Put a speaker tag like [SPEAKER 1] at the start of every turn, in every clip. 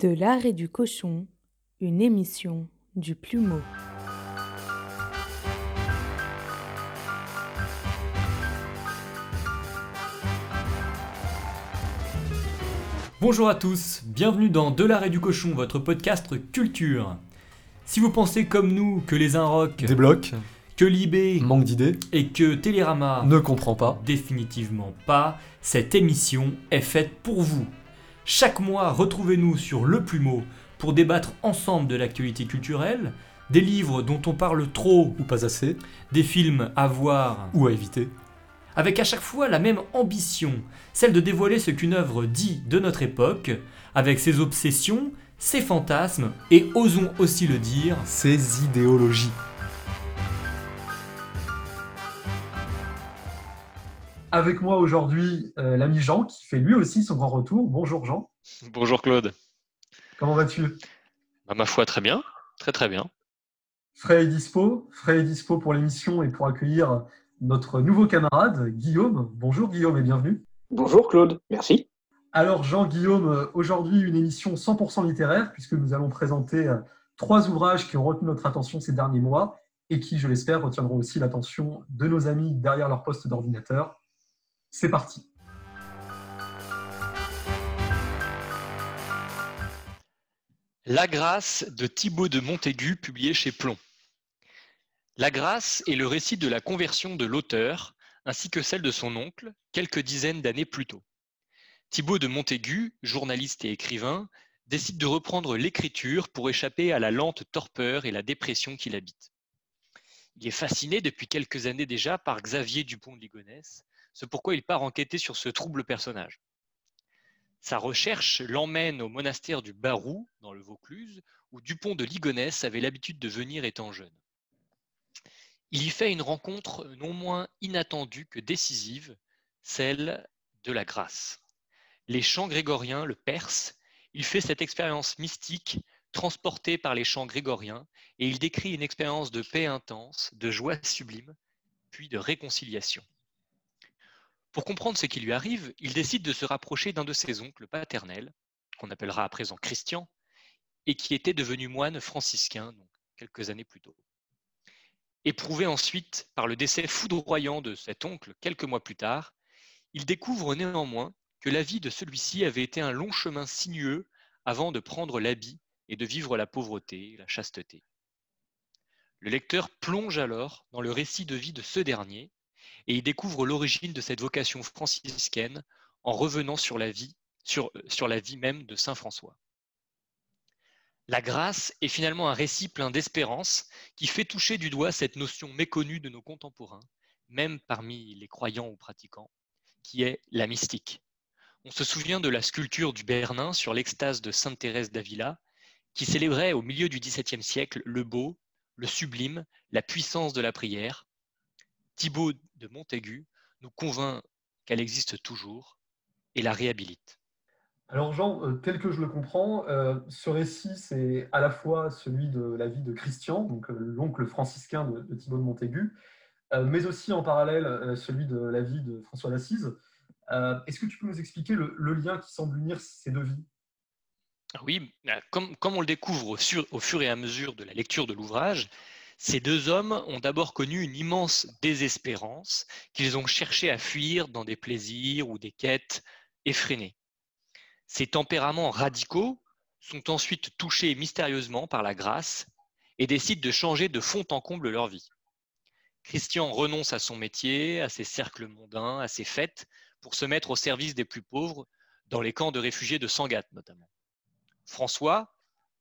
[SPEAKER 1] De l'art et du cochon, une émission du plumeau.
[SPEAKER 2] Bonjour à tous, bienvenue dans De l'art et du cochon, votre podcast culture. Si vous pensez comme nous que les Inrock,
[SPEAKER 3] Débloque,
[SPEAKER 2] que Libé
[SPEAKER 3] manque d'idées,
[SPEAKER 2] et que Télérama
[SPEAKER 3] ne comprend pas.
[SPEAKER 2] définitivement pas, cette émission est faite pour vous. Chaque mois, retrouvez-nous sur Le Plumeau pour débattre ensemble de l'actualité culturelle, des livres dont on parle trop,
[SPEAKER 3] Ou pas assez,
[SPEAKER 2] des films à voir,
[SPEAKER 3] ou à éviter.
[SPEAKER 2] avec à chaque fois la même ambition, celle de dévoiler ce qu'une œuvre dit de notre époque, avec ses obsessions, ses fantasmes, et osons aussi le dire,
[SPEAKER 3] Ces idéologies.
[SPEAKER 4] Avec moi aujourd'hui, euh, l'ami Jean, qui fait lui aussi son grand retour. Bonjour Jean,
[SPEAKER 5] Bonjour Claude.
[SPEAKER 4] comment vas-tu?
[SPEAKER 5] Bah, ma foi, très bien. Très très bien.
[SPEAKER 4] Frais est dispo, Frais est dispo pour l'émission et pour accueillir notre nouveau camarade, Guillaume. Bonjour Guillaume et bienvenue.
[SPEAKER 6] Bonjour Claude, merci.
[SPEAKER 4] Alors Jean-Guillaume, euh, aujourd'hui une émission 100% littéraire, puisque nous allons présenter euh, trois ouvrages qui ont retenu notre attention ces derniers mois et qui, je l'espère, retiendront aussi l'attention de nos amis derrière leur poste d'ordinateur. C'est parti.
[SPEAKER 5] La Grâce de Thibaut de Montaigu, publié chez Plomb. La Grâce est le récit de la conversion de l'auteur, ainsi que celle de son oncle, quelques dizaines d'années plus tôt. Thibaut de Montaigu, journaliste et écrivain, décide de reprendre l'écriture pour échapper à la lente torpeur et la dépression qui l'habitent. Il est fasciné depuis quelques années déjà par Xavier Dupont de Ligonnès, c'est pourquoi il part enquêter sur ce trouble personnage. Sa recherche l'emmène au monastère du Barou, dans le Vaucluse, où Dupont de Ligonnès avait l'habitude de venir étant jeune. Il y fait une rencontre non moins inattendue que décisive, celle de la grâce. Les chants grégoriens le percent, il fait cette expérience mystique transportée par les chants grégoriens et il décrit une expérience de paix intense, de joie sublime, puis de réconciliation. Pour comprendre ce qui lui arrive, il décide de se rapprocher d'un de ses oncles paternels, qu'on appellera à présent Christian, et qui était devenu moine franciscain quelques années plus tôt. Éprouvé ensuite par le décès foudroyant de cet oncle quelques mois plus tard, il découvre néanmoins que la vie de celui-ci avait été un long chemin sinueux avant de prendre l'habit et de vivre la pauvreté, la chasteté. Le lecteur plonge alors dans le récit de vie de ce dernier et il découvre l'origine de cette vocation franciscaine en revenant sur la vie, sur, sur la vie même de Saint François. La grâce est finalement un récit plein d'espérance qui fait toucher du doigt cette notion méconnue de nos contemporains, même parmi les croyants ou pratiquants, qui est la mystique. On se souvient de la sculpture du Bernin sur l'extase de Sainte Thérèse d'Avila, qui célébrait au milieu du XVIIe siècle le beau, le sublime, la puissance de la prière. Thibaut de Montaigu nous convainc qu'elle existe toujours et la réhabilite.
[SPEAKER 4] Alors Jean, euh, tel que je le comprends, euh, ce récit, c'est à la fois celui de la vie de Christian, donc euh, l'oncle franciscain de, de Thibaut de Montaigu, mais aussi en parallèle celui de la vie de François d'Assise. Est-ce que tu peux nous expliquer le, le lien qui semble unir ces deux vies?
[SPEAKER 5] Oui, comme, comme on le découvre au, sur- au fur et à mesure de la lecture de l'ouvrage, ces deux hommes ont d'abord connu une immense désespérance qu'ils ont cherché à fuir dans des plaisirs ou des quêtes effrénées. Ces tempéraments radicaux sont ensuite touchés mystérieusement par la grâce et décident de changer de fond en comble leur vie. Christian renonce à son métier, à ses cercles mondains, à ses fêtes, pour se mettre au service des plus pauvres, dans les camps de réfugiés de Sangatte notamment. François,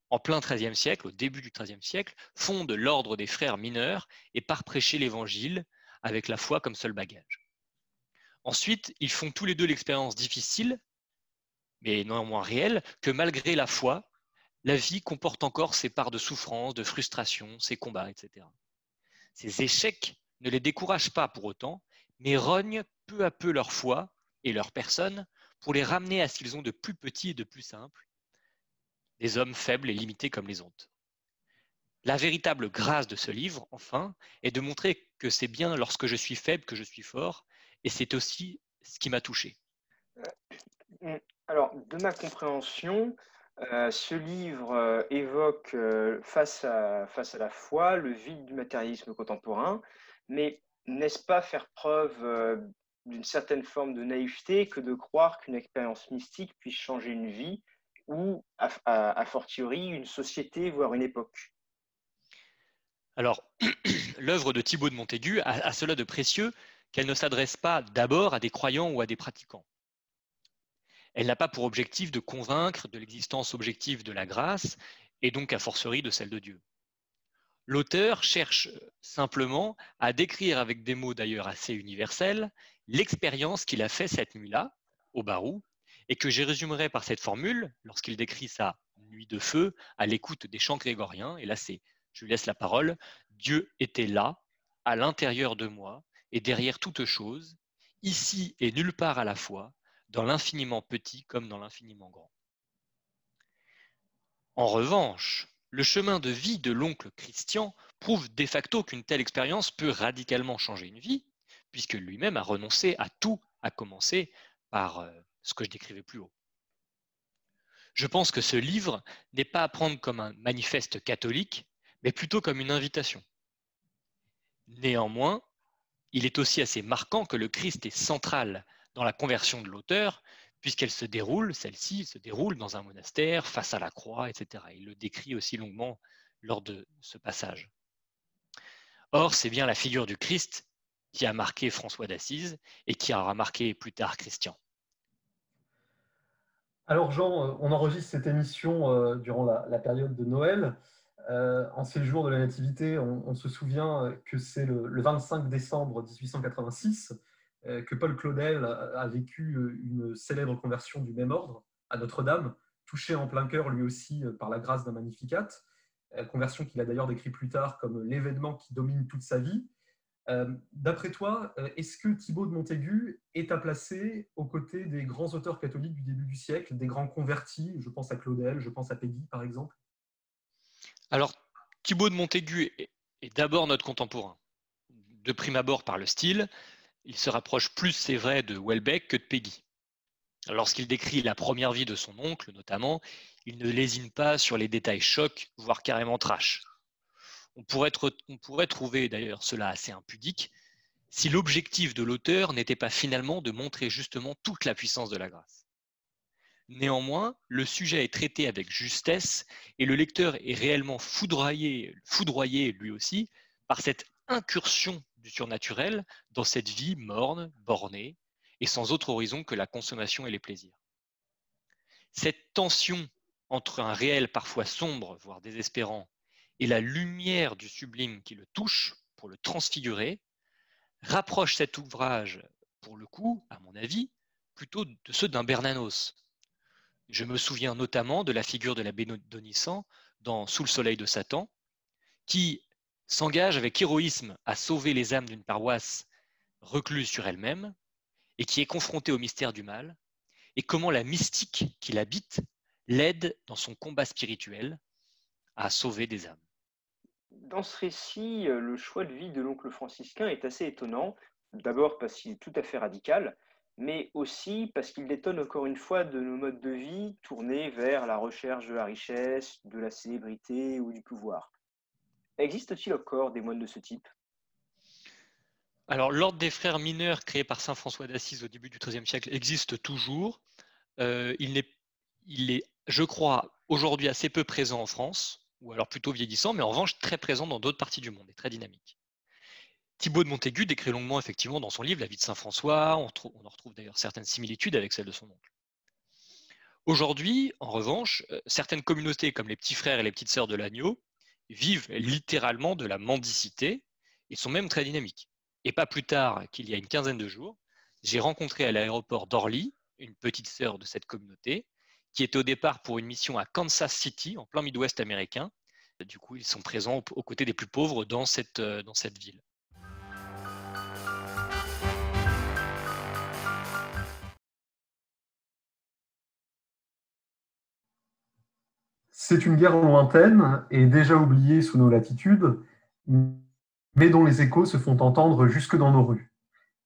[SPEAKER 5] en plein XIIIe siècle, au début du XIIIe siècle, fonde l'ordre des frères mineurs et part prêcher l'Évangile avec la foi comme seul bagage. Ensuite, ils font tous les deux l'expérience difficile, mais néanmoins réelle, que malgré la foi, la vie comporte encore ses parts de souffrance, de frustration, ses combats, etc. Ces échecs ne les découragent pas pour autant, mais rognent peu à peu leur foi et leur personne pour les ramener à ce qu'ils ont de plus petit et de plus simple, des hommes faibles et limités comme les autres. La véritable grâce de ce livre, enfin, est de montrer que c'est bien lorsque je suis faible que je suis fort, et c'est aussi ce qui m'a touché.
[SPEAKER 6] Alors, de ma compréhension, Euh, ce livre euh, évoque euh, face, à, face à la foi le vide du matérialisme contemporain, mais n'est-ce pas faire preuve d'une certaine forme de naïveté que de croire qu'une expérience mystique puisse changer une vie ou, a, fortiori, une société, voire une époque
[SPEAKER 5] Alors, l'œuvre de Thibaut de Montaigu a cela de précieux qu'elle ne s'adresse pas d'abord à des croyants ou à des pratiquants. Elle n'a pas pour objectif de convaincre de l'existence objective de la grâce et donc a fortiori de celle de Dieu. L'auteur cherche simplement à décrire avec des mots d'ailleurs assez universels l'expérience qu'il a fait cette nuit-là au Barou et que j'ai résumerai par cette formule lorsqu'il décrit sa nuit de feu à l'écoute des chants grégoriens. Et là, c'est, je lui laisse la parole, Dieu était là, à l'intérieur de moi et derrière toute chose, ici et nulle part à la fois, dans l'infiniment petit comme dans l'infiniment grand. En revanche, le chemin de vie de l'oncle Christian prouve de facto qu'une telle expérience peut radicalement changer une vie, puisque lui-même a renoncé à tout, à commencer par euh, ce que je décrivais plus haut. Je pense que ce livre n'est pas à prendre comme un manifeste catholique, mais plutôt comme une invitation. Néanmoins, il est aussi assez marquant que le Christ est central dans la conversion de l'auteur, puisqu'elle se déroule, celle-ci se déroule dans un monastère, face à la croix, etc. Il le décrit aussi longuement lors de ce passage. Or, c'est bien la figure du Christ qui a marqué François d'Assise et qui aura marqué plus tard Christian.
[SPEAKER 4] Alors Jean, euh, on enregistre cette émission euh, durant la, période de Noël. Euh, en ces jours de la Nativité, on, se souvient que c'est le, le, 25 décembre 1886 euh, que Paul Claudel a vécu une célèbre conversion du même ordre à Notre-Dame, touché en plein cœur lui aussi par la grâce d'un magnificat, conversion qu'il a d'ailleurs décrit plus tard comme l'événement qui domine toute sa vie. D'après toi, est-ce que Thibaut de Montaigu est à placer aux côtés des grands auteurs catholiques du début du siècle, des grands convertis Je pense à Claudel, je pense à Peggy par exemple?
[SPEAKER 5] Alors, Thibaut de Montaigu est d'abord notre contemporain, de prime abord par le style, il se rapproche plus, c'est vrai, de Welbeck que de Peggy. Lorsqu'il décrit la première vie de son oncle, notamment, il ne lésine pas sur les détails chocs, voire carrément trash. On pourrait, trouver d'ailleurs cela assez impudique si l'objectif de l'auteur n'était pas finalement de montrer justement toute la puissance de la grâce. Néanmoins, le sujet est traité avec justesse et le lecteur est réellement foudroyé lui aussi par cette incursion du surnaturel dans cette vie morne, bornée, et sans autre horizon que la consommation et les plaisirs. Cette tension entre un réel parfois sombre, voire désespérant, et la lumière du sublime qui le touche pour le transfigurer, rapproche cet ouvrage, pour le coup, à mon avis, plutôt de ceux d'un Bernanos. Je me souviens notamment de la figure de la Bénodonissant dans Sous le soleil de Satan, qui, s'engage avec héroïsme à sauver les âmes d'une paroisse recluse sur elle-même et qui est confrontée au mystère du mal, et comment la mystique qui l'habite l'aide dans son combat spirituel à sauver des âmes.
[SPEAKER 6] Dans ce récit, euh, le choix de vie de l'oncle franciscain est assez étonnant, d'abord parce qu'il est tout à fait radical, mais aussi parce qu'il détonne encore une fois de nos modes de vie tournés vers la recherche de la richesse, de la célébrité ou du pouvoir. Existe-t-il encore des moines de ce type?
[SPEAKER 5] Alors, l'ordre des frères mineurs créé par saint François d'Assise au début du XIIIe siècle existe toujours. Euh, il, est, il est, je crois, aujourd'hui assez peu présent en France, ou alors plutôt vieillissant, mais en revanche très présent dans d'autres parties du monde et très dynamique. Thibaut de Montaigu décrit longuement, effectivement, dans son livre La vie de saint François. On, en retrouve d'ailleurs certaines similitudes avec celle de son oncle. Aujourd'hui, en revanche, euh, certaines communautés comme les petits frères et les petites sœurs de l'agneau vivent littéralement de la mendicité et sont même très dynamiques. Et pas plus tard qu'il y a une quinzaine de jours, j'ai rencontré à l'aéroport d'Orly une petite sœur de cette communauté qui était au départ pour une mission à Kansas City, en plein Midwest américain. Du coup, ils sont présents aux côtés des plus pauvres dans euh, dans cette ville.
[SPEAKER 4] C'est une guerre lointaine et déjà oubliée sous nos latitudes, mais dont les échos se font entendre jusque dans nos rues.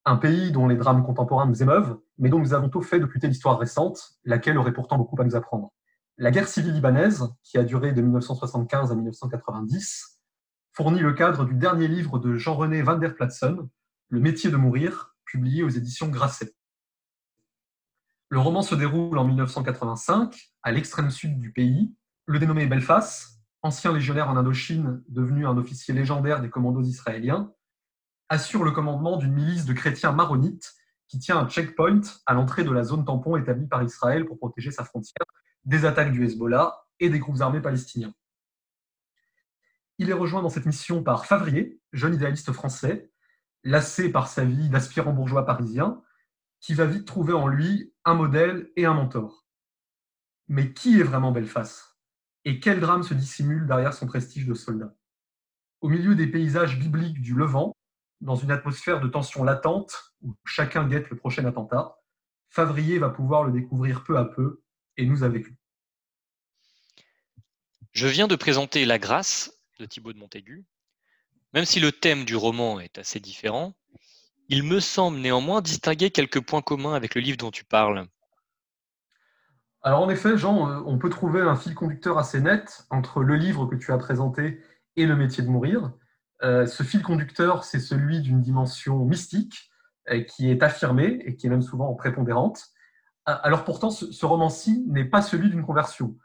[SPEAKER 4] Un pays dont les drames contemporains nous émeuvent, mais dont nous avons tôt fait d'occulter l'histoire récente, laquelle aurait pourtant beaucoup à nous apprendre. La guerre civile libanaise, qui a duré de 1975 à 1990, fournit le cadre du dernier livre de Jean-René van der Platzen, Le métier de mourir, publié aux éditions Grasset. Le roman se déroule en 1985, à l'extrême sud du pays. Le dénommé Belfast, ancien légionnaire en Indochine, devenu un officier légendaire des commandos israéliens, assure le commandement d'une milice de chrétiens maronites qui tient un checkpoint à l'entrée de la zone tampon établie par Israël pour protéger sa frontière des attaques du Hezbollah et des groupes armés palestiniens. Il est rejoint dans cette mission par Favrier, jeune idéaliste français, lassé par sa vie d'aspirant bourgeois parisien, qui va vite trouver en lui un modèle et un mentor. Mais qui est vraiment Belfast? Et quel drame se dissimule derrière son prestige de soldat? Au milieu des paysages bibliques du Levant, dans une atmosphère de tension latente où chacun guette le prochain attentat, Favrier va pouvoir le découvrir peu à peu et nous avec lui.
[SPEAKER 5] Je viens de présenter La Grâce de Thibaut de Montaigu. Même si le thème du roman est assez différent, il me semble néanmoins distinguer quelques points communs avec le livre dont tu parles.
[SPEAKER 4] Alors en effet, Jean, euh, on peut trouver un fil conducteur assez net entre le livre que tu as présenté et le métier de mourir. Euh, ce fil conducteur, c'est celui d'une dimension mystique euh, qui est affirmée et qui est même souvent prépondérante. Alors pourtant, ce, roman-ci n'est pas celui d'une conversion.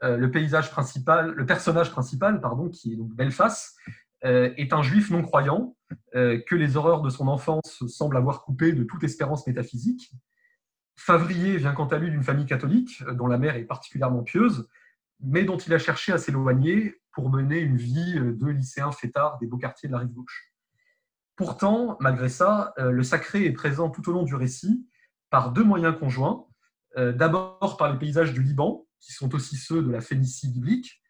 [SPEAKER 4] le paysage principal, le personnage principal, pardon, qui est donc Belfast, est un juif non croyant que les horreurs de son enfance semblent avoir coupé de toute espérance métaphysique Favrier vient quant à lui d'une famille catholique, euh, dont la mère est particulièrement pieuse, mais dont il a cherché à s'éloigner pour mener une vie euh, de lycéen fêtard des beaux quartiers de la rive gauche. Pourtant, malgré ça, euh, le sacré est présent tout au long du récit par deux moyens conjoints. D'abord par les paysages du Liban, qui sont aussi ceux de la Phénicie biblique.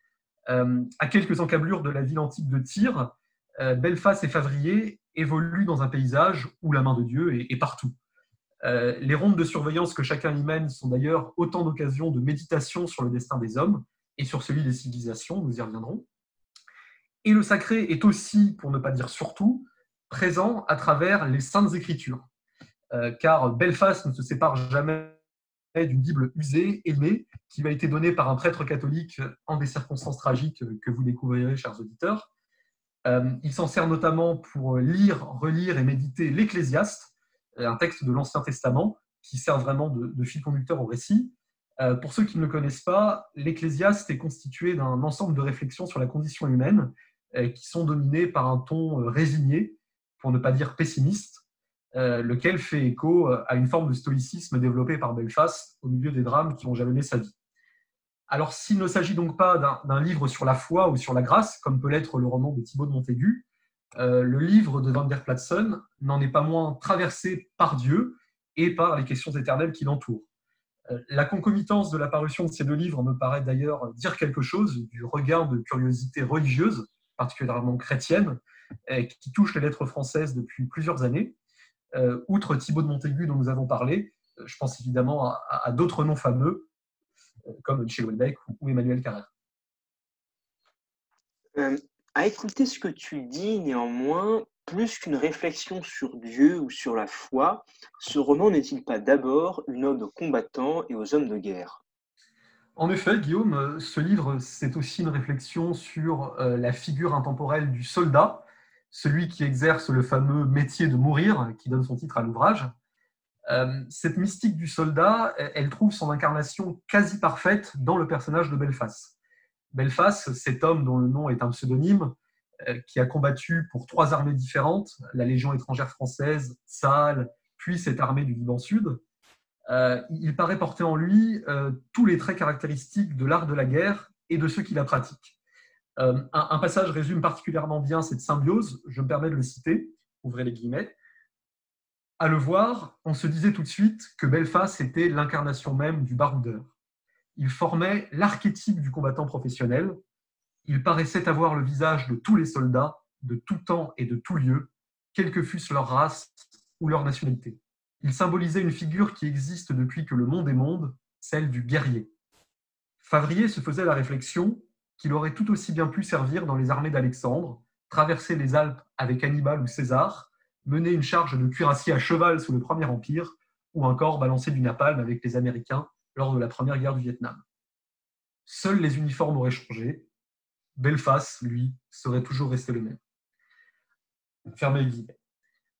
[SPEAKER 4] À quelques encablures de la ville antique de Tyr, Belfast et Favrier évoluent dans un paysage où la main de Dieu est partout. Euh, les rondes de surveillance que chacun y mène sont d'ailleurs autant d'occasions de méditation sur le destin des hommes et sur celui des civilisations, nous y reviendrons. Et le sacré est aussi, pour ne pas dire surtout, présent à travers les saintes écritures. Euh, car Belfast ne se sépare jamais d'une Bible usée, aimée, qui m'a été donnée par un prêtre catholique en des circonstances tragiques que vous découvrirez, chers auditeurs. Euh, il s'en sert notamment pour lire, relire et méditer l'Ecclésiaste, un texte de l'Ancien Testament qui sert vraiment de, fil conducteur au récit. Euh, pour ceux qui ne le connaissent pas, l'Ecclésiaste est constitué d'un ensemble de réflexions sur la condition humaine euh, qui sont dominées par un ton euh, résigné, pour ne pas dire pessimiste, lequel fait écho à une forme de stoïcisme développée par Belfast au milieu des drames qui ont jalonné sa vie. Alors, s'il ne s'agit donc pas d'un livre sur la foi ou sur la grâce, comme peut l'être le roman de Thibaut de Montaigu, le livre de Van der Platzen n'en est pas moins traversé par Dieu et par les questions éternelles qui l'entourent. Euh, la concomitance de l'apparition de ces deux livres me paraît d'ailleurs dire quelque chose du regard de curiosité religieuse, particulièrement chrétienne, euh, qui touche les lettres françaises depuis plusieurs années. outre Thibaut de Montaigu dont nous avons parlé, je pense évidemment à, d'autres noms fameux, comme Michel Houellebecq ou, Emmanuel Carrère.
[SPEAKER 6] À écouter ce que tu dis, néanmoins, plus qu'une réflexion sur Dieu ou sur la foi, ce roman n'est-il pas d'abord une ode aux combattants et aux hommes de guerre?
[SPEAKER 4] En effet, Guillaume, ce livre, c'est aussi une réflexion sur euh, la figure intemporelle du soldat, celui qui exerce le fameux métier de mourir, qui donne son titre à l'ouvrage. Euh, cette mystique du soldat, elle trouve son incarnation quasi parfaite dans le personnage de Belfast. Belfast, cet homme dont le nom est un pseudonyme, qui a combattu pour trois armées différentes, la Légion étrangère française, Saal, puis cette armée du Liban Sud, euh, il paraît porter en lui euh, tous les traits caractéristiques de l'art de la guerre et de ceux qui la pratiquent. Un, un, passage résume particulièrement bien cette symbiose, je me permets de le citer, ouvrez les guillemets. À le voir, on se disait tout de suite que Belfast était l'incarnation même du baroudeur. Il formait l'archétype du combattant professionnel. Il paraissait avoir le visage de tous les soldats, de tout temps et de tout lieu, quelle que fût leur race ou leur nationalité. Il symbolisait une figure qui existe depuis que le monde est monde, celle du guerrier. Favrier se faisait la réflexion qu'il aurait tout aussi bien pu servir dans les armées d'Alexandre, traverser les Alpes avec Hannibal ou César, mener une charge de cuirassier à cheval sous le Premier Empire, ou encore balancer du napalm avec les Américains lors de la première guerre du Vietnam. Seuls les uniformes auraient changé. Belfast, lui, serait toujours resté le même. Fermez les guillemets.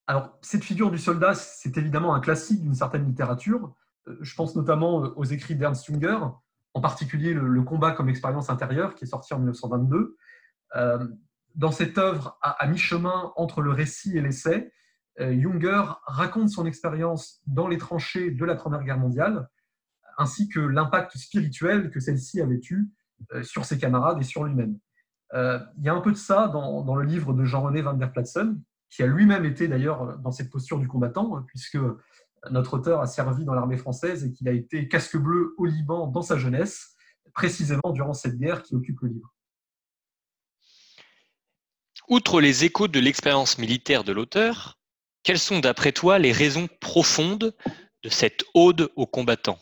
[SPEAKER 4] Alors, cette figure du soldat, c'est évidemment un classique d'une certaine littérature. Euh, je pense notamment aux écrits d'Ernst Junger, en particulier le, combat comme expérience intérieure, qui est sorti en 1922. Euh, dans cette œuvre, à, mi-chemin entre le récit et l'essai, euh, Junger raconte son expérience dans les tranchées de la Première Guerre mondiale, ainsi que l'impact spirituel que celle-ci avait eu sur ses camarades et sur lui-même. Il y a un peu de ça dans, dans le livre de Jean-René van der Platzen, qui a lui-même été d'ailleurs dans cette posture du combattant, puisque notre auteur a servi dans l'armée française et qu'il a été casque bleu au Liban dans sa jeunesse, précisément durant cette guerre qui occupe le livre.
[SPEAKER 5] Outre les échos de l'expérience militaire de l'auteur, quelles sont d'après toi les raisons profondes de cette ode aux combattants?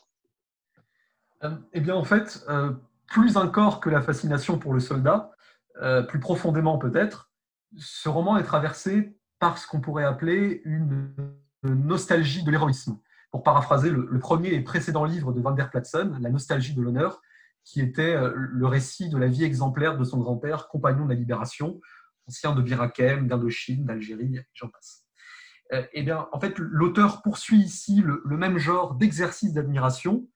[SPEAKER 4] Euh, Eh bien en fait, euh, plus encore que la fascination pour le soldat, euh, plus profondément peut-être, ce roman est traversé par ce qu'on pourrait appeler une nostalgie de l'héroïsme. Pour paraphraser le, premier et précédent livre de Van der Platzen, La nostalgie de l'honneur, qui était euh, le récit de la vie exemplaire de son grand-père, compagnon de la libération, ancien de Birakem, d'Indochine, d'Algérie, j'en passe. Euh, eh bien, en fait, l'auteur poursuit ici le, même genre d'exercice d'admiration,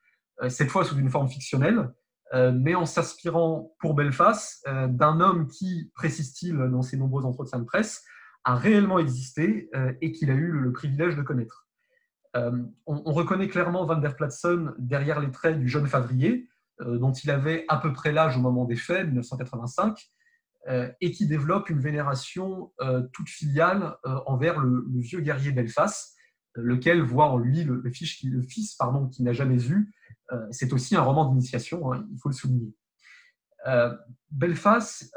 [SPEAKER 4] cette fois sous une forme fictionnelle, mais en s'inspirant pour Belfast d'un homme qui, précise-t-il dans ses nombreux entretiens de presse, a réellement existé euh, et qu'il a eu le, privilège de connaître. Euh, on, reconnaît clairement Van der Platzen derrière les traits du jeune Favrier, euh, dont il avait à peu près l'âge au moment des faits, 1985, et qui développe une vénération toute filiale envers le, vieux guerrier Belfast, lequel voit en lui le, fils, pardon, qu'il n'a jamais eu. C'est aussi un roman d'initiation, hein, il faut le souligner. Belfast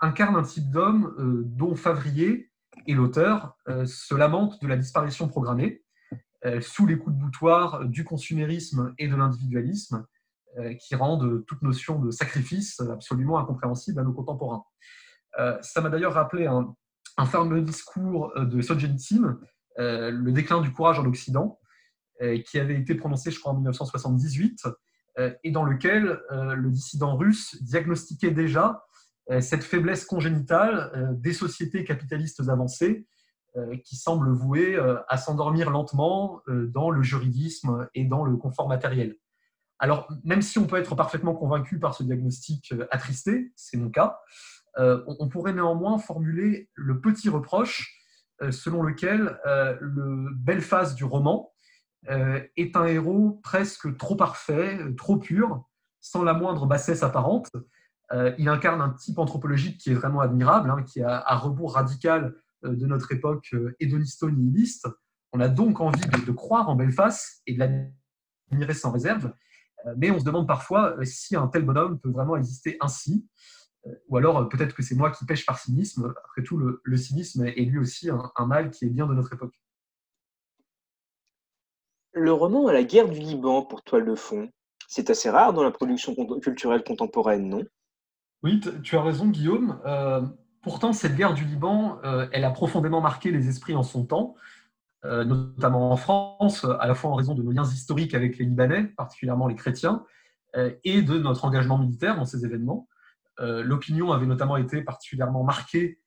[SPEAKER 4] incarne un type d'homme dont Favrier et l'auteur euh, se lamente de la disparition programmée euh, sous les coups de boutoir du consumérisme et de l'individualisme euh, qui rendent toute notion de sacrifice absolument incompréhensible à nos contemporains. ça m'a d'ailleurs rappelé un, fameux discours de Solzhenitsyn, Le déclin du courage en Occident, qui avait été prononcé, je crois, en 1978, et dans lequel le dissident russe diagnostiquait déjà euh, cette faiblesse congénitale euh, des sociétés capitalistes avancées euh, qui semblent vouées à s'endormir lentement dans le juridisme et dans le confort matériel. Alors, même si on peut être parfaitement convaincu par ce diagnostic attristé, c'est mon cas, on pourrait néanmoins formuler le petit reproche selon lequel le Belfast du roman est un héros presque trop parfait, trop pur, sans la moindre bassesse apparente, euh, il incarne un type anthropologique qui est vraiment admirable, hein, qui est à, rebours radical euh, de notre époque euh, hédoniste nihiliste. On a donc envie de, croire en Belfast et de l'admirer sans réserve, mais on se demande parfois si un tel bonhomme peut vraiment exister ainsi, ou alors peut-être que c'est moi qui pêche par cynisme. Après tout, le, cynisme est lui aussi un, mal qui est bien de notre époque.
[SPEAKER 6] Le roman La guerre du Liban pour toile de fond, c'est assez rare dans la production culturelle contemporaine, non?
[SPEAKER 4] Oui, tu as raison, Guillaume. Euh, pourtant, cette guerre du Liban, euh, elle a profondément marqué les esprits en son temps, euh, notamment en France, à la fois en raison de nos liens historiques avec les Libanais, particulièrement les chrétiens, et de notre engagement militaire dans ces événements. L'opinion avait notamment été particulièrement marquée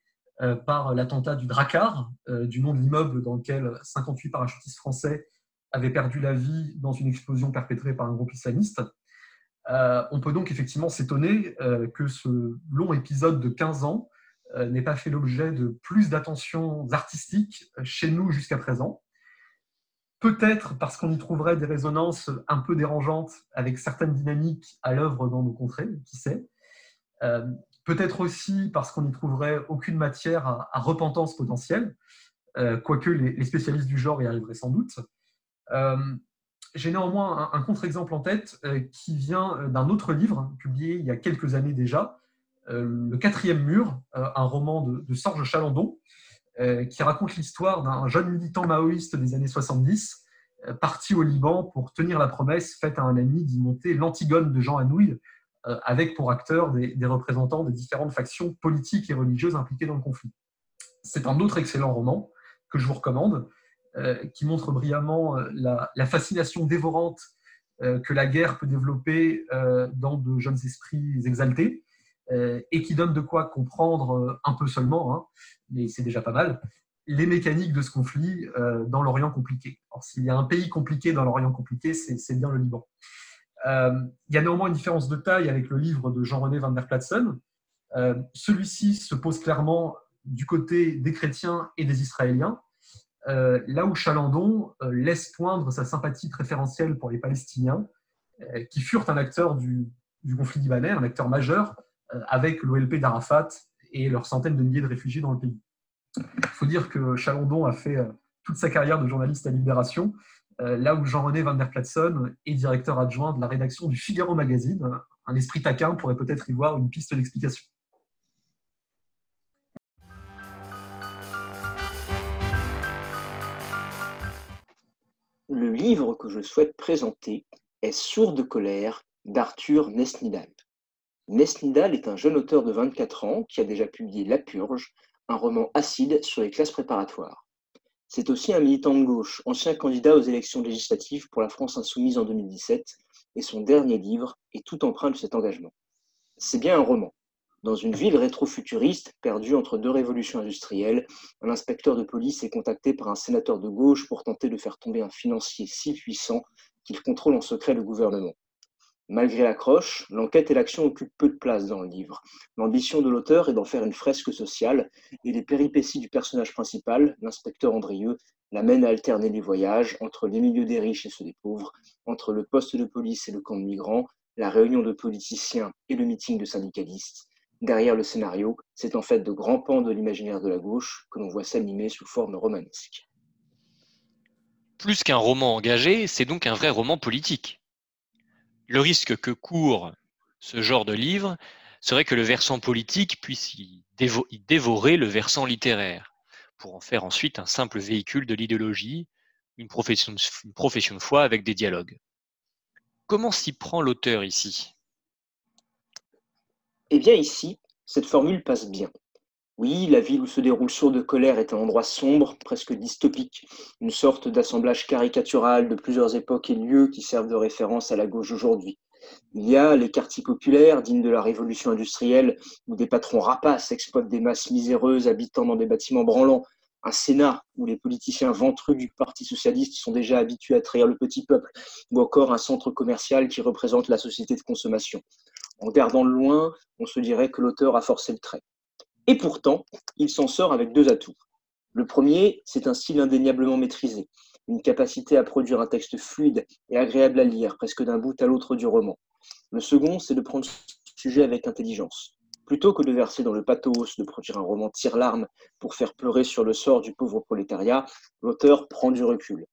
[SPEAKER 4] par l'attentat du Drakkar, du nom de l'immeuble dans lequel 58 parachutistes français avaient perdu la vie dans une explosion perpétrée par un groupe islamiste. Euh, on peut donc effectivement s'étonner euh, que ce long épisode de 15 ans euh, n'ait pas fait l'objet de plus d'attention artistique chez nous jusqu'à présent. Peut-être parce qu'on y trouverait des résonances un peu dérangeantes avec certaines dynamiques à l'œuvre dans nos contrées, qui sait. Peut-être aussi parce qu'on n'y trouverait aucune matière à, repentance potentielle, quoique les, spécialistes du genre y arriveraient sans doute. J'ai néanmoins un, contre-exemple en tête euh, qui vient euh, d'un autre livre publié il y a quelques années déjà, euh, Le quatrième mur, un roman de, de Sorge Chalandon, qui raconte l'histoire d'un jeune militant maoïste des années 70, parti au Liban pour tenir la promesse faite à un ami d'y monter l'Antigone de Jean Anouilh, avec pour acteurs des, représentants des différentes factions politiques et religieuses impliquées dans le conflit. C'est un autre excellent roman que je vous recommande, euh, qui montre brillamment euh, la, fascination dévorante que la guerre peut développer dans de jeunes esprits exaltés et qui donne de quoi comprendre un peu seulement, hein, mais c'est déjà pas mal, les mécaniques de ce conflit dans l'Orient compliqué. Alors, s'il y a un pays compliqué dans l'Orient compliqué, c'est bien le Liban. Il y a néanmoins une différence de taille avec le livre de Jean-René van der Platzen. Celui-ci se pose clairement du côté des chrétiens et des Israéliens, euh, là où Chalandon euh, laisse poindre sa sympathie préférentielle pour les Palestiniens, euh, qui furent un acteur du, conflit libanais, un acteur majeur, avec l'OLP d'Arafat et leurs centaines de milliers de réfugiés dans le pays. Il faut dire que Chalandon a fait toute sa carrière de journaliste à Libération, là où Jean-René Van der Platzen est directeur adjoint de la rédaction du Figaro Magazine. Un esprit taquin pourrait peut-être y voir une piste d'explication.
[SPEAKER 7] Le livre que je souhaite présenter est Sourd de colère d'Arthur Nesnidal. Nesnidal est un jeune auteur de 24 ans qui a déjà publié La Purge, un roman acide sur les classes préparatoires. C'est aussi un militant de gauche, ancien candidat aux élections législatives pour la France insoumise en 2017, et son dernier livre est tout empreint de cet engagement. C'est bien un roman, dans une ville rétro-futuriste, perdue entre deux révolutions industrielles, un inspecteur de police est contacté par un sénateur de gauche pour tenter de faire tomber un financier si puissant qu'il contrôle en secret le gouvernement. Malgré l'accroche, l'enquête et l'action occupent peu de place dans le livre. L'ambition de l'auteur est d'en faire une fresque sociale, et les péripéties du personnage principal, l'inspecteur Andrieux, l'amènent à alterner les voyages entre les milieux des riches et ceux des pauvres, entre le poste de police et le camp de migrants, la réunion de politiciens et le meeting de syndicalistes, Derrière le scénario, c'est en fait de grands pans de l'imaginaire de la gauche que l'on voit s'animer sous forme romanesque.
[SPEAKER 5] Plus qu'un roman engagé, c'est donc un vrai roman politique. Le risque que court ce genre de livre serait que le versant politique puisse y, dévorer le versant littéraire, pour en faire ensuite un simple véhicule de l'idéologie, une profession, une profession de foi avec des dialogues. Comment s'y prend l'auteur ici?
[SPEAKER 7] Eh bien ici, cette formule passe bien. Oui, la ville où se déroule Sourd de colère est un endroit sombre, presque dystopique, une sorte d'assemblage caricatural de plusieurs époques et lieux qui servent de référence à la gauche aujourd'hui. Il y a les quartiers populaires, dignes de la révolution industrielle, où des patrons rapaces exploitent des masses miséreuses habitant dans des bâtiments branlants, un Sénat où les politiciens ventrus du Parti socialiste sont déjà habitués à trahir le petit peuple, ou encore un centre commercial qui représente la société de consommation. En regardant de loin, on se dirait que l'auteur a forcé le trait. Et pourtant, il s'en sort avec deux atouts. Le premier, c'est un style indéniablement maîtrisé, une capacité à produire un texte fluide et agréable à lire, presque d'un bout à l'autre du roman. Le second, c'est de prendre sujet avec intelligence. Plutôt que de verser dans le pathos, de produire un roman tire-larme pour faire pleurer sur le sort du pauvre prolétariat, l'auteur prend du recul.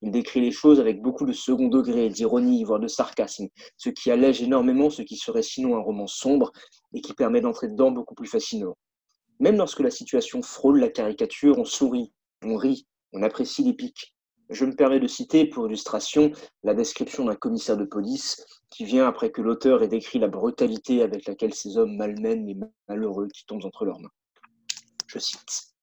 [SPEAKER 7] Il décrit les choses avec beaucoup de second degré, d'ironie, voire de sarcasme, ce qui allège énormément ce qui serait sinon un roman sombre et qui permet d'entrer dedans beaucoup plus facilement. Même lorsque la situation frôle la caricature, on sourit, on rit, on apprécie l'épique. Je me permets de citer pour illustration la description d'un commissaire de police qui vient après que l'auteur ait décrit la brutalité avec laquelle ces hommes malmènent les malheureux qui tombent entre leurs mains. Je cite.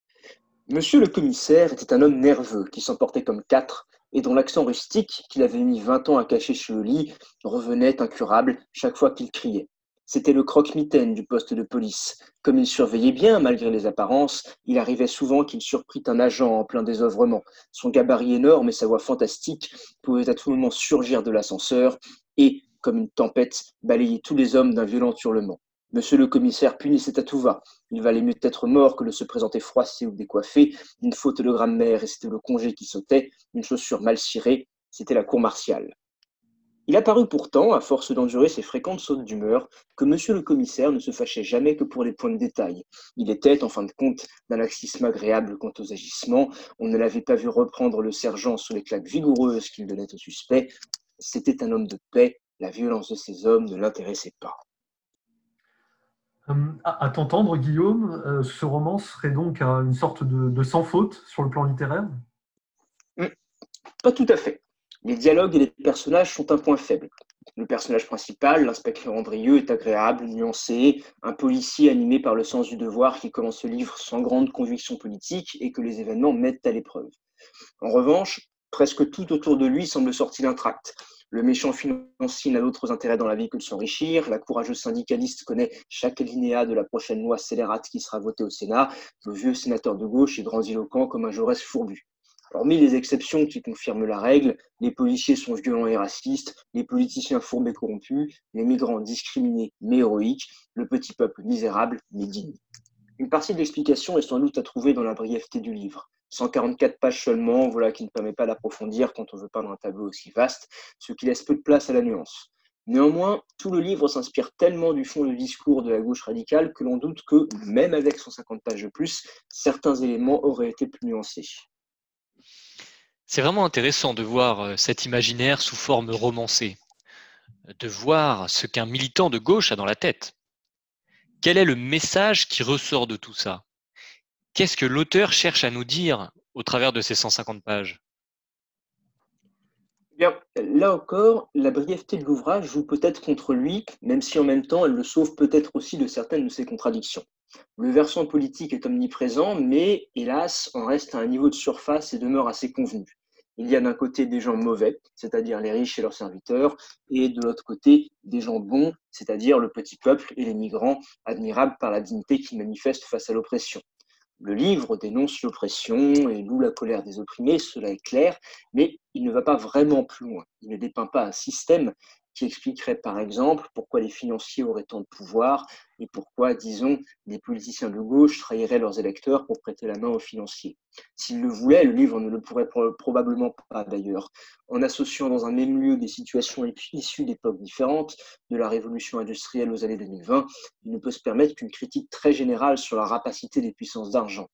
[SPEAKER 7] Monsieur le commissaire était un homme nerveux qui s'emportait comme quatre et dont l'accent rustique, qu'il avait mis vingt ans à cacher sur le lit, revenait incurable chaque fois qu'il criait. C'était le croque-mitaine du poste de police. Comme il surveillait bien, malgré les apparences, il arrivait souvent qu'il surprit un agent en plein désœuvrement. Son gabarit énorme et sa voix fantastique pouvaient à tout moment surgir de l'ascenseur et, comme une tempête, balayer tous les hommes d'un violent hurlement. Monsieur le commissaire punissait à tout va. Il valait mieux être mort que de se présenter froissé ou décoiffé, une faute de grammaire et c'était le congé qui sautait, une chaussure mal cirée, c'était la cour martiale. Il apparut pourtant, à force d'endurer ces fréquentes sautes d'humeur, que monsieur le commissaire ne se fâchait jamais que pour les points de détail. Il était, en fin de compte, d'un laxisme agréable quant aux agissements. On ne l'avait pas vu reprendre le sergent sous les claques vigoureuses qu'il donnait au suspect. C'était un homme de paix. La violence de ces hommes ne l'intéressait pas.
[SPEAKER 4] Hum, à t'entendre, Guillaume, euh, ce roman serait donc une sorte de, sans faute sur le plan littéraire?
[SPEAKER 7] Hum, Pas tout à fait. Les dialogues et les personnages sont un point faible. Le personnage principal, l'inspecteur Andrieux, est agréable, nuancé, un policier animé par le sens du devoir qui commence le livre sans grande conviction politique et que les événements mettent à l'épreuve. En revanche, presque tout autour de lui semble sorti d'un tract. Le méchant financier n'a d'autres intérêts dans la vie que de s'enrichir. La courageuse syndicaliste connaît chaque linéa de la prochaine loi scélérate qui sera votée au Sénat. Le vieux sénateur de gauche est grandiloquent comme un Jaurès fourbu. Hormis les exceptions qui confirment la règle, les policiers sont violents et racistes, les politiciens fourbes et corrompus, les migrants discriminés mais héroïques, le petit peuple misérable mais digne. Une partie de l'explication est sans doute à trouver dans la brièveté du livre. 144 pages seulement, voilà qui ne permet pas d'approfondir quand on veut peindre un tableau aussi vaste, ce qui laisse peu de place à la nuance. Néanmoins, tout le livre s'inspire tellement du fond de discours de la gauche radicale que l'on doute que, même avec 150 pages de plus, certains éléments auraient été plus nuancés.
[SPEAKER 5] C'est vraiment intéressant de voir euh, cet imaginaire sous forme romancée, de voir ce qu'un militant de gauche a dans la tête. Quel est le message qui ressort de tout ça? Qu'est-ce que l'auteur cherche à nous dire au travers de ces 150 pages?
[SPEAKER 7] Bien, là encore, la brièveté de l'ouvrage joue peut-être contre lui, même si en même temps elle le sauve peut-être aussi de certaines de ses contradictions. Le versant politique est omniprésent, mais hélas, en reste à un niveau de surface et demeure assez convenu. Il y a d'un côté des gens mauvais, c'est-à-dire les riches et leurs serviteurs, et de l'autre côté des gens bons, c'est-à-dire le petit peuple et les migrants, admirables par la dignité qu'ils manifestent face à l'oppression. Le livre dénonce l'oppression et loue la colère des opprimés, cela est clair, mais il ne va pas vraiment plus loin. Il ne dépeint pas un système qui expliquerait par exemple pourquoi les financiers auraient tant de pouvoir et pourquoi, disons, les politiciens de gauche trahiraient leurs électeurs pour prêter la main aux financiers. S'il le voulait, le livre ne le pourrait probablement pas d'ailleurs. En associant dans un même lieu des situations issues d'époques différentes, de la révolution industrielle aux années 2020, il ne peut se permettre qu'une critique très générale sur la rapacité des puissances d'argent.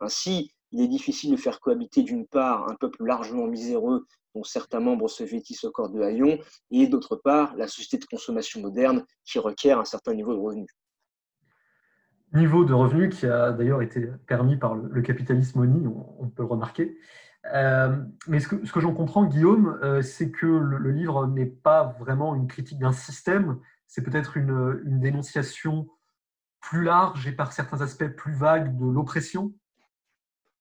[SPEAKER 7] Ainsi, il est difficile de faire cohabiter d'une part un peuple largement miséreux dont certains membres se vêtissent au corps de haillons, et d'autre part la société de consommation moderne qui requiert un certain niveau de revenus.
[SPEAKER 4] Niveau de revenus qui a d'ailleurs été permis par le, capitalisme ONI, on, peut le remarquer. Euh, mais ce que, j'en comprends, Guillaume, euh, c'est que le, livre n'est pas vraiment une critique d'un système, c'est peut-être une, une dénonciation plus large et par certains aspects plus vagues de l'oppression.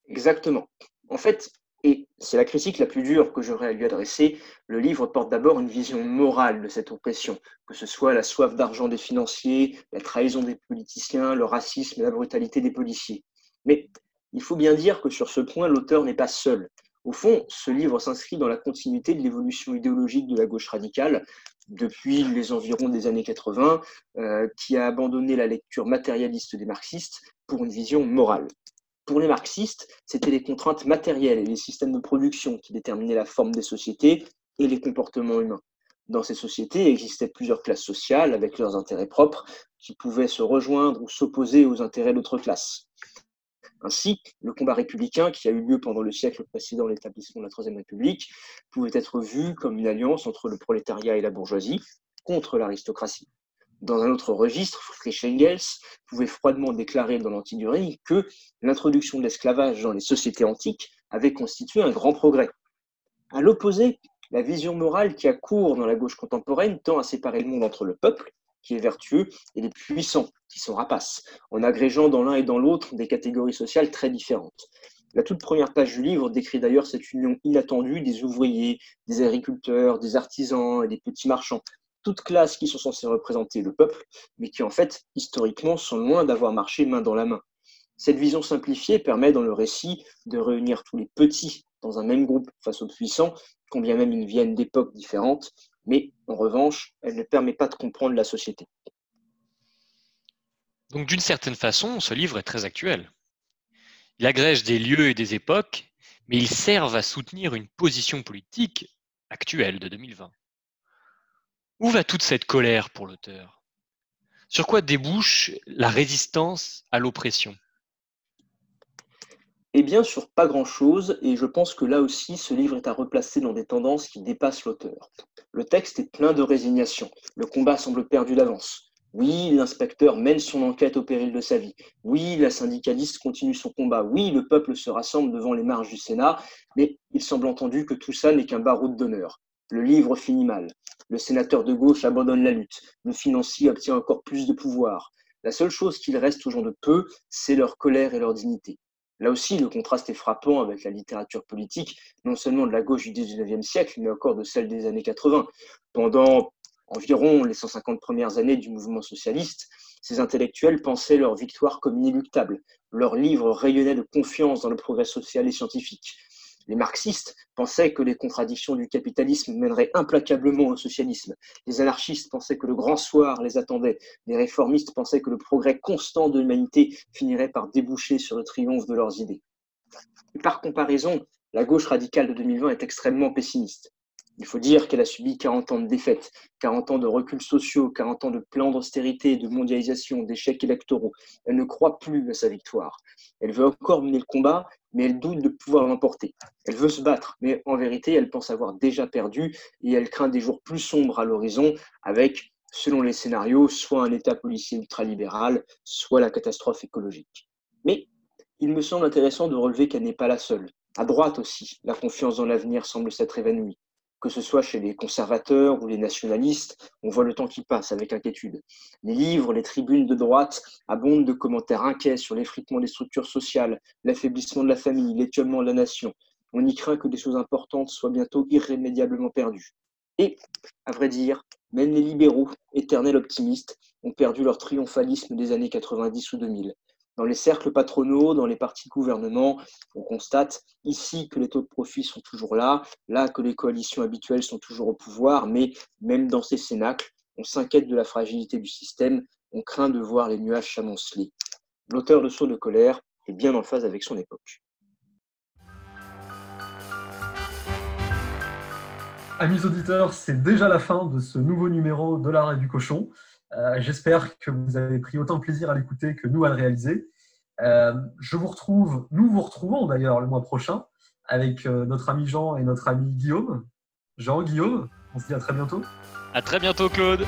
[SPEAKER 7] Exactement. En fait, et c'est la critique la plus dure que j'aurais à lui adresser, le livre porte d'abord une vision morale de cette oppression, que ce soit la soif d'argent des financiers, la trahison des politiciens, le racisme et la brutalité des policiers. Mais il faut bien dire que sur ce point, l'auteur n'est pas seul. Au fond, ce livre s'inscrit dans la continuité de l'évolution idéologique de la gauche radicale depuis les environs des années 80, euh, qui a abandonné la lecture matérialiste des marxistes pour une vision morale. Pour les marxistes, c'était les contraintes matérielles et les systèmes de production qui déterminaient la forme des sociétés et les comportements humains. Dans ces sociétés existaient plusieurs classes sociales avec leurs intérêts propres qui pouvaient se rejoindre ou s'opposer aux intérêts d'autres classes. Ainsi, le combat républicain qui a eu lieu pendant le siècle précédent l'établissement de la Troisième République pouvait être vu comme une alliance entre le prolétariat et la bourgeoisie contre l'aristocratie. Dans un autre registre, Friedrich Engels pouvait froidement déclarer dans l'Antidurie que l'introduction de l'esclavage dans les sociétés antiques avait constitué un grand progrès. À l'opposé, la vision morale qui a cours dans la gauche contemporaine tend à séparer le monde entre le peuple, qui est vertueux, et les puissants, qui sont rapaces, en agrégeant dans l'un et dans l'autre des catégories sociales très différentes. La toute première page du livre décrit d'ailleurs cette union inattendue des ouvriers, des agriculteurs, des artisans et des petits marchands, toutes classes qui sont censées représenter le peuple, mais qui en fait, historiquement, sont loin d'avoir marché main dans la main. Cette vision simplifiée permet dans le récit de réunir tous les petits dans un même groupe face aux puissants, combien même ils viennent d'époques différentes, mais en revanche, elle ne permet pas de comprendre la société.
[SPEAKER 5] Donc d'une certaine façon, ce livre est très actuel. Il agrège des lieux et des époques, mais il sert à soutenir une position politique actuelle de 2020. Où va toute cette colère pour l'auteur? Sur quoi débouche la résistance à l'oppression?
[SPEAKER 7] Eh bien, sur pas grand-chose, et je pense que là aussi, ce livre est à replacer dans des tendances qui dépassent l'auteur. Le texte est plein de résignation, le combat semble perdu d'avance. Oui, l'inspecteur mène son enquête au péril de sa vie. Oui, la syndicaliste continue son combat. Oui, le peuple se rassemble devant les marges du Sénat, mais il semble entendu que tout ça n'est qu'un baroud d'honneur. Le livre finit mal. Le sénateur de gauche abandonne la lutte. Le financier obtient encore plus de pouvoir. La seule chose qu'il reste aux gens de peu, c'est leur colère et leur dignité. Là aussi, le contraste est frappant avec la littérature politique, non seulement de la gauche du XIXe siècle, mais encore de celle des années 80. Pendant environ les 150 premières années du mouvement socialiste, ces intellectuels pensaient leur victoire comme inéluctable. Leurs livres rayonnaient de confiance dans le progrès social et scientifique. Les marxistes pensaient que les contradictions du capitalisme mèneraient implacablement au socialisme. Les anarchistes pensaient que le grand soir les attendait. Les réformistes pensaient que le progrès constant de l'humanité finirait par déboucher sur le triomphe de leurs idées. Par comparaison, la gauche radicale de 2020 est extrêmement pessimiste. Il faut dire qu'elle a subi 40 ans de défaites, 40 ans de reculs sociaux, 40 ans de plans d'austérité, de mondialisation, d'échecs électoraux. Elle ne croit plus à sa victoire. Elle veut encore mener le combat, mais elle doute de pouvoir l'emporter. Elle veut se battre, mais en vérité, elle pense avoir déjà perdu et elle craint des jours plus sombres à l'horizon avec, selon les scénarios, soit un État policier ultralibéral, soit la catastrophe écologique. Mais il me semble intéressant de relever qu'elle n'est pas la seule. À droite aussi, la confiance dans l'avenir semble s'être évanouie que ce soit chez les conservateurs ou les nationalistes, on voit le temps qui passe avec inquiétude. Les livres, les tribunes de droite abondent de commentaires inquiets sur l'effritement des structures sociales, l'affaiblissement de la famille, l'étiolement de la nation. On y craint que des choses importantes soient bientôt irrémédiablement perdues. Et, à vrai dire, même les libéraux, éternels optimistes, ont perdu leur triomphalisme des années 90 ou 2000. Dans les cercles patronaux, dans les partis gouvernements, on constate ici que les taux de profit sont toujours là, là que les coalitions habituelles sont toujours au pouvoir, mais même dans ces cénacles, on s'inquiète de la fragilité du système, on craint de voir les nuages s'amonceler. L'auteur de Saut de colère est bien en phase avec son époque.
[SPEAKER 4] Amis auditeurs, c'est déjà la fin de ce nouveau numéro de l'arrêt du cochon. Euh, j'espère que vous avez pris autant de plaisir à l'écouter que nous à le réaliser. Euh, je vous retrouve, nous vous retrouvons d'ailleurs le mois prochain avec euh, notre ami Jean et notre ami Guillaume. Jean, Guillaume, on se dit à très bientôt.
[SPEAKER 5] À très bientôt, Claude.